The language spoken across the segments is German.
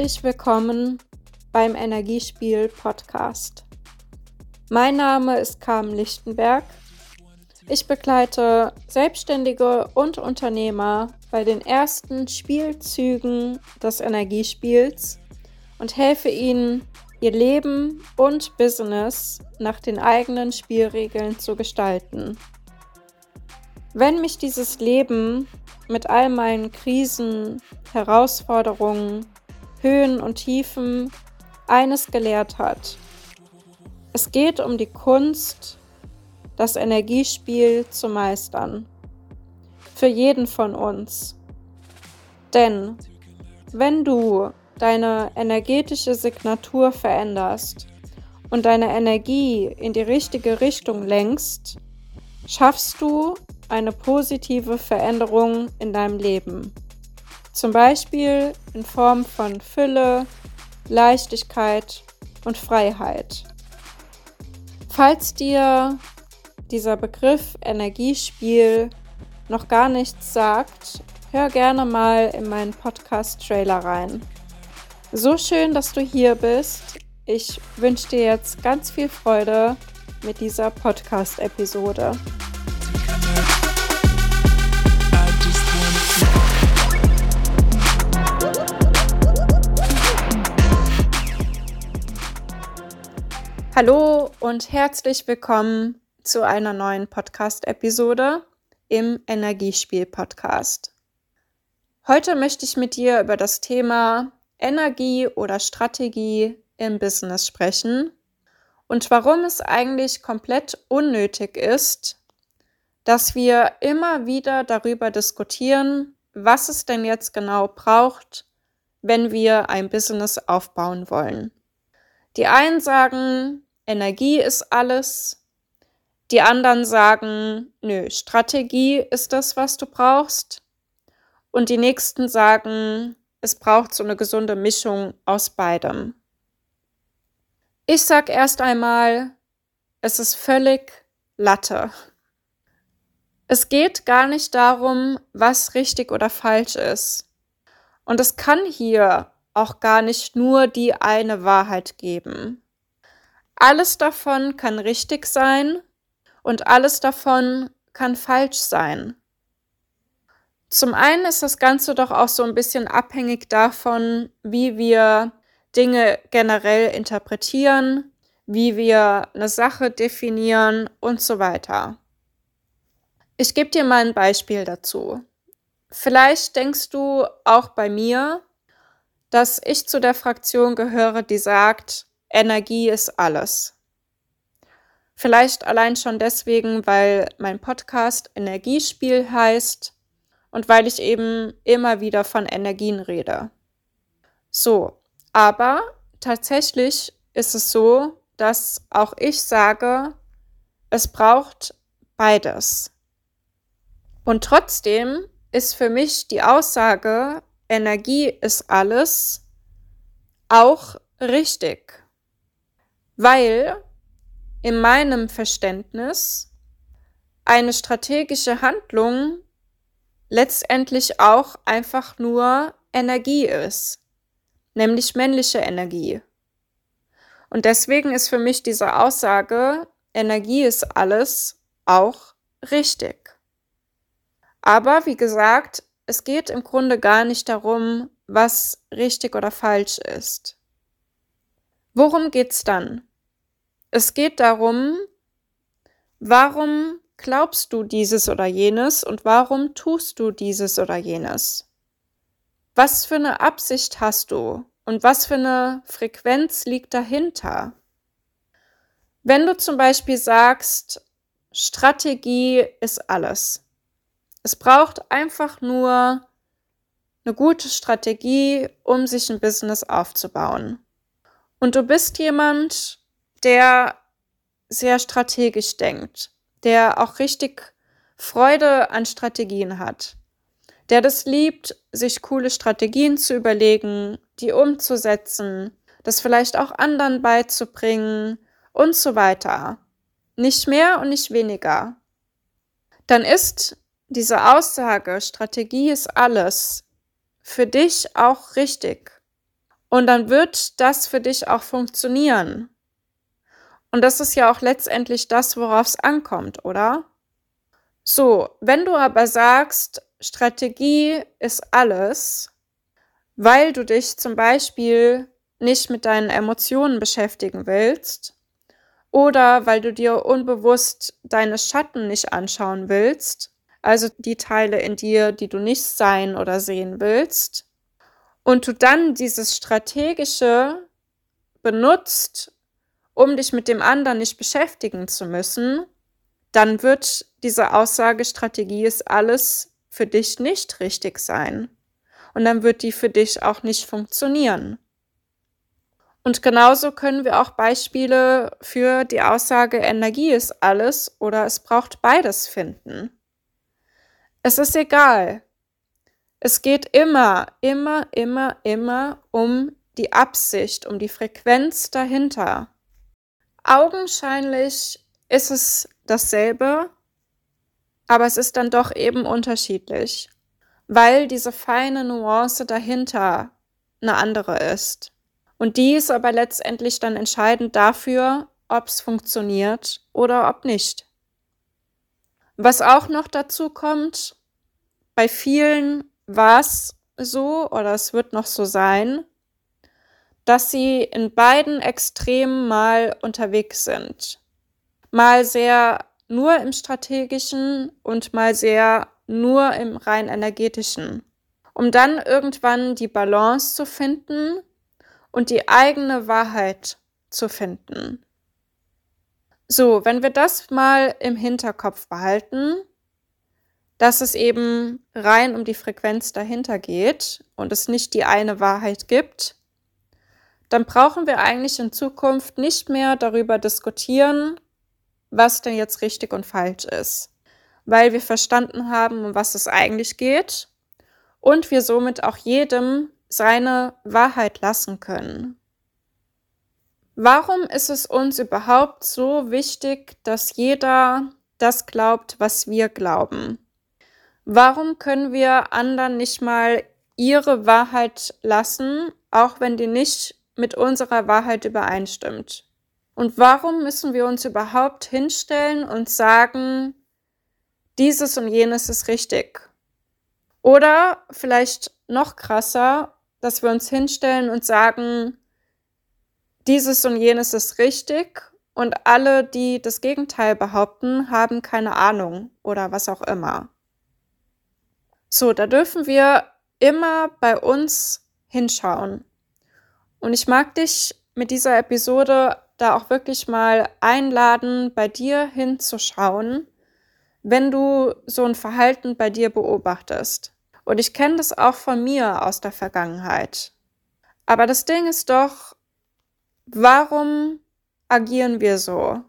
Herzlich willkommen beim Energiespiel Podcast. Mein Name ist Carmen Lichtenberg. Ich begleite Selbstständige und Unternehmer bei den ersten Spielzügen des Energiespiels und helfe ihnen, ihr Leben und Business nach den eigenen Spielregeln zu gestalten. Wenn mich dieses Leben mit all meinen Krisen, Herausforderungen, Höhen und Tiefen eines gelehrt hat. Es geht um die Kunst, das Energiespiel zu meistern. Für jeden von uns. Denn wenn du deine energetische Signatur veränderst und deine Energie in die richtige Richtung lenkst, schaffst du eine positive Veränderung in deinem Leben. Zum Beispiel in Form von Fülle, Leichtigkeit und Freiheit. Falls dir dieser Begriff Energiespiel noch gar nichts sagt, hör gerne mal in meinen Podcast-Trailer rein. So schön, dass du hier bist. Ich wünsche dir jetzt ganz viel Freude mit dieser Podcast-Episode. Hallo und herzlich willkommen zu einer neuen Podcast-Episode im Energiespiel-Podcast. Heute möchte ich mit dir über das Thema Energie oder Strategie im Business sprechen und warum es eigentlich komplett unnötig ist, dass wir immer wieder darüber diskutieren, was es denn jetzt genau braucht, wenn wir ein Business aufbauen wollen. Die einen sagen, Energie ist alles. Die anderen sagen, nö, Strategie ist das, was du brauchst. Und die nächsten sagen, es braucht so eine gesunde Mischung aus beidem. Ich sag erst einmal, es ist völlig Latte. Es geht gar nicht darum, was richtig oder falsch ist. Und es kann hier auch gar nicht nur die eine Wahrheit geben. Alles davon kann richtig sein und alles davon kann falsch sein. Zum einen ist das Ganze doch auch so ein bisschen abhängig davon, wie wir Dinge generell interpretieren, wie wir eine Sache definieren und so weiter. Ich gebe dir mal ein Beispiel dazu. Vielleicht denkst du auch bei mir, dass ich zu der Fraktion gehöre, die sagt, Energie ist alles. Vielleicht allein schon deswegen, weil mein Podcast Energiespiel heißt und weil ich eben immer wieder von Energien rede. So, aber tatsächlich ist es so, dass auch ich sage, es braucht beides. Und trotzdem ist für mich die Aussage, Energie ist alles, auch richtig weil in meinem Verständnis eine strategische Handlung letztendlich auch einfach nur Energie ist, nämlich männliche Energie. Und deswegen ist für mich diese Aussage, Energie ist alles, auch richtig. Aber wie gesagt, es geht im Grunde gar nicht darum, was richtig oder falsch ist. Worum geht's dann? Es geht darum, warum glaubst du dieses oder jenes und warum tust du dieses oder jenes? Was für eine Absicht hast du und was für eine Frequenz liegt dahinter? Wenn du zum Beispiel sagst, Strategie ist alles. Es braucht einfach nur eine gute Strategie, um sich ein Business aufzubauen. Und du bist jemand, der sehr strategisch denkt, der auch richtig Freude an Strategien hat, der das liebt, sich coole Strategien zu überlegen, die umzusetzen, das vielleicht auch anderen beizubringen und so weiter. Nicht mehr und nicht weniger. Dann ist diese Aussage, Strategie ist alles, für dich auch richtig. Und dann wird das für dich auch funktionieren. Und das ist ja auch letztendlich das, worauf es ankommt, oder? So, wenn du aber sagst, Strategie ist alles, weil du dich zum Beispiel nicht mit deinen Emotionen beschäftigen willst oder weil du dir unbewusst deine Schatten nicht anschauen willst, also die Teile in dir, die du nicht sein oder sehen willst, und du dann dieses strategische benutzt, um dich mit dem anderen nicht beschäftigen zu müssen, dann wird diese Aussage Strategie ist alles für dich nicht richtig sein. Und dann wird die für dich auch nicht funktionieren. Und genauso können wir auch Beispiele für die Aussage Energie ist alles oder es braucht beides finden. Es ist egal. Es geht immer, immer, immer, immer um die Absicht, um die Frequenz dahinter. Augenscheinlich ist es dasselbe, aber es ist dann doch eben unterschiedlich, weil diese feine Nuance dahinter eine andere ist. Und die ist aber letztendlich dann entscheidend dafür, ob es funktioniert oder ob nicht. Was auch noch dazu kommt, bei vielen war es so oder es wird noch so sein, dass sie in beiden Extremen mal unterwegs sind. Mal sehr nur im strategischen und mal sehr nur im rein energetischen, um dann irgendwann die Balance zu finden und die eigene Wahrheit zu finden. So, wenn wir das mal im Hinterkopf behalten, dass es eben rein um die Frequenz dahinter geht und es nicht die eine Wahrheit gibt, dann brauchen wir eigentlich in Zukunft nicht mehr darüber diskutieren, was denn jetzt richtig und falsch ist, weil wir verstanden haben, um was es eigentlich geht und wir somit auch jedem seine Wahrheit lassen können. Warum ist es uns überhaupt so wichtig, dass jeder das glaubt, was wir glauben? Warum können wir anderen nicht mal ihre Wahrheit lassen, auch wenn die nicht mit unserer Wahrheit übereinstimmt? Und warum müssen wir uns überhaupt hinstellen und sagen, dieses und jenes ist richtig? Oder vielleicht noch krasser, dass wir uns hinstellen und sagen, dieses und jenes ist richtig und alle, die das Gegenteil behaupten, haben keine Ahnung oder was auch immer. So, da dürfen wir immer bei uns hinschauen. Und ich mag dich mit dieser Episode da auch wirklich mal einladen, bei dir hinzuschauen, wenn du so ein Verhalten bei dir beobachtest. Und ich kenne das auch von mir aus der Vergangenheit. Aber das Ding ist doch, warum agieren wir so?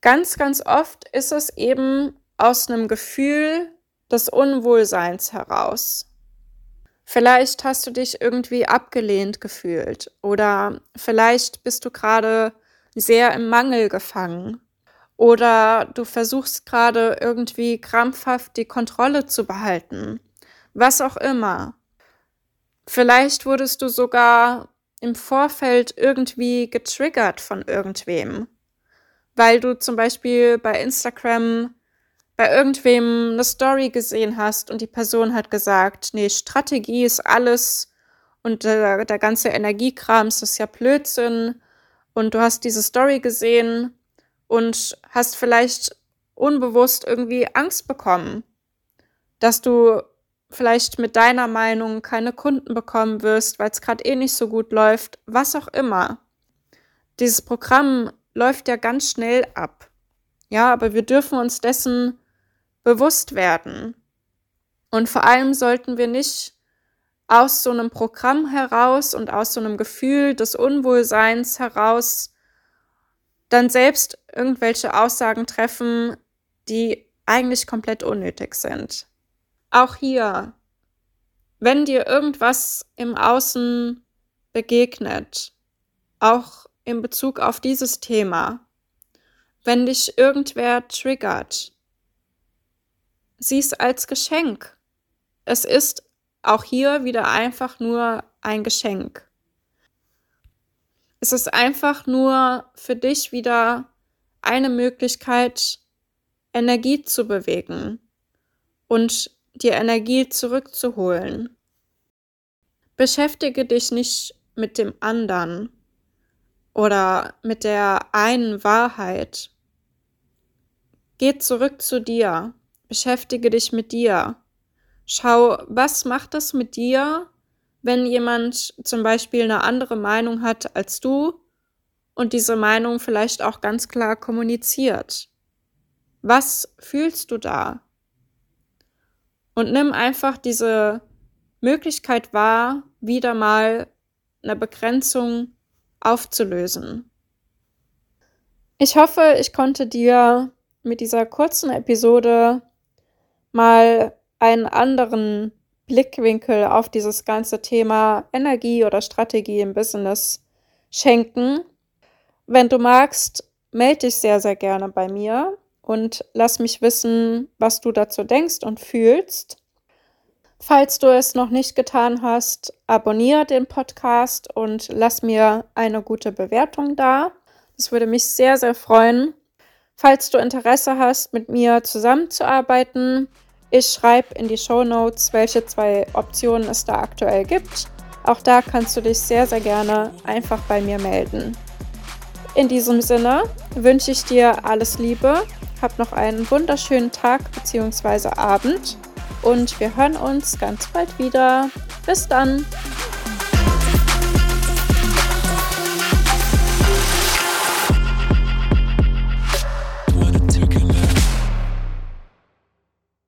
Ganz, ganz oft ist es eben aus einem Gefühl des Unwohlseins heraus. Vielleicht hast du dich irgendwie abgelehnt gefühlt oder vielleicht bist du gerade sehr im Mangel gefangen oder du versuchst gerade irgendwie krampfhaft die Kontrolle zu behalten was auch immer. Vielleicht wurdest du sogar im Vorfeld irgendwie getriggert von irgendwem, weil du zum Beispiel bei Instagram bei irgendwem eine Story gesehen hast und die Person hat gesagt, nee, Strategie ist alles und der, der ganze Energiekram ist ja Blödsinn und du hast diese Story gesehen und hast vielleicht unbewusst irgendwie Angst bekommen, dass du vielleicht mit deiner Meinung keine Kunden bekommen wirst, weil es gerade eh nicht so gut läuft, was auch immer. Dieses Programm läuft ja ganz schnell ab. Ja, aber wir dürfen uns dessen bewusst werden. Und vor allem sollten wir nicht aus so einem Programm heraus und aus so einem Gefühl des Unwohlseins heraus dann selbst irgendwelche Aussagen treffen, die eigentlich komplett unnötig sind. Auch hier, wenn dir irgendwas im Außen begegnet, auch in Bezug auf dieses Thema, wenn dich irgendwer triggert, sieh es als Geschenk. Es ist auch hier wieder einfach nur ein Geschenk. Es ist einfach nur für dich wieder eine Möglichkeit, Energie zu bewegen und die Energie zurückzuholen. Beschäftige dich nicht mit dem anderen oder mit der einen Wahrheit. Geh zurück zu dir, beschäftige dich mit dir. Schau, was macht es mit dir, wenn jemand zum Beispiel eine andere Meinung hat als du und diese Meinung vielleicht auch ganz klar kommuniziert. Was fühlst du da? Und nimm einfach diese Möglichkeit wahr, wieder mal eine Begrenzung aufzulösen. Ich hoffe, ich konnte dir mit dieser kurzen Episode mal einen anderen Blickwinkel auf dieses ganze Thema Energie oder Strategie im Business schenken. Wenn du magst, melde dich sehr, sehr gerne bei mir und lass mich wissen, was du dazu denkst und fühlst. Falls du es noch nicht getan hast, abonniere den Podcast und lass mir eine gute Bewertung da. Das würde mich sehr, sehr freuen. Falls du Interesse hast, mit mir zusammenzuarbeiten, ich schreibe in die Show Notes, welche zwei Optionen es da aktuell gibt. Auch da kannst du dich sehr, sehr gerne einfach bei mir melden. In diesem Sinne wünsche ich dir alles Liebe, hab noch einen wunderschönen Tag bzw. Abend und wir hören uns ganz bald wieder. Bis dann!